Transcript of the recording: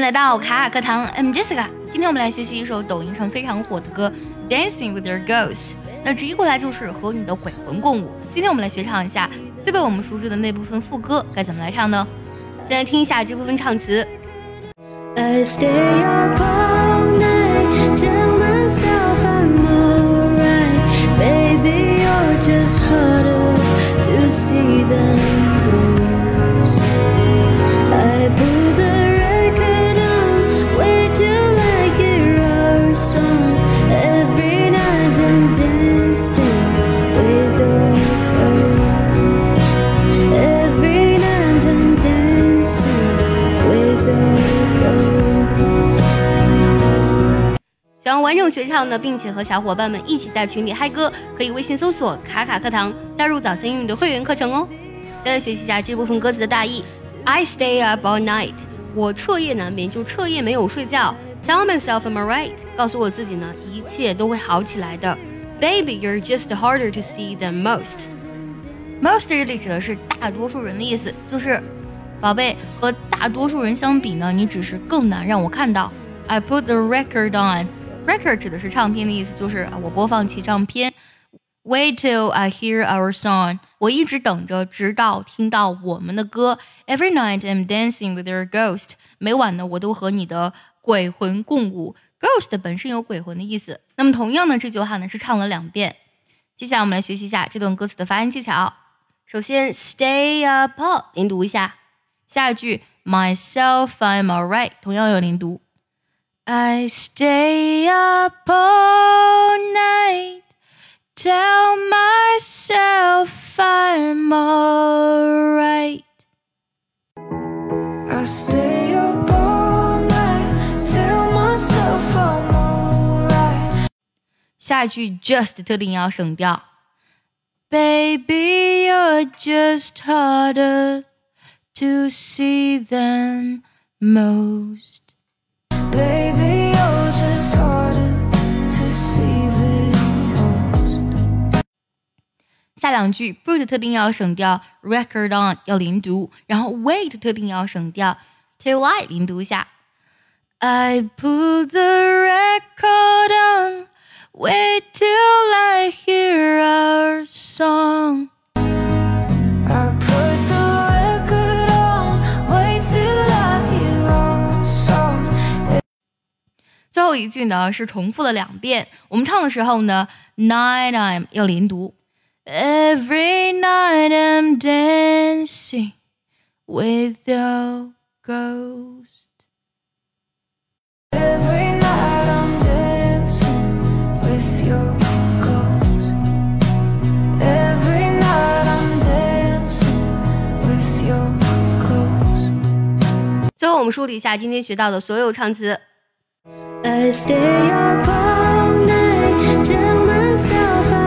来到卡卡课堂，I'm Jessica。今天我们来学习一首抖音上非常火的歌《Dancing with Your Ghost》。那直译过来就是和你的鬼魂共舞。今天我们来学唱一下最被我们熟知的那部分副歌，该怎么来唱呢？先来听一下这部分唱词。想要完整学唱的，并且和小伙伴们一起在群里嗨歌，可以微信搜索“卡卡课堂”，加入早餐英语的会员课程哦。再来学习一下这部分歌词的大意：I stay up all night，我彻夜难眠，就彻夜没有睡觉。Tell myself I'm alright，告诉我自己呢，一切都会好起来的。Baby，you're just harder to see than most。Most 这里指的是大多数人的意思，就是宝贝和大多数人相比呢，你只是更难让我看到。I put the record on。Record 指的是唱片的意思，就是我播放起唱片。Wait till I hear our song，我一直等着，直到听到我们的歌。Every night I'm dancing with your ghost，每晚呢我都和你的鬼魂共舞。Ghost 本身有鬼魂的意思，那么同样呢这句话呢是唱了两遍。接下来我们来学习一下这段歌词的发音技巧。首先，Stay up all，连读一下。下一句，Myself I'm alright，同样有连读。I stay up all night, tell myself I'm alright. I stay up all night, tell myself I'm alright. 下一句 just 特定要省掉。Baby, you're just harder to see than most. 下两句 put 特定要省掉，record on 要连读，然后 wait 特定要省掉，till I 连读一下。I put the record on, wait till I hear our song. 后一句呢是重复了两遍。我们唱的时候呢，night I'm 要连读。Every night I'm dancing with your ghost. Every night I'm dancing with your ghost. Every night I'm dancing with your ghost. 最后我们梳理一下今天学到的所有唱词。 I stay up all night, tell myself. I'm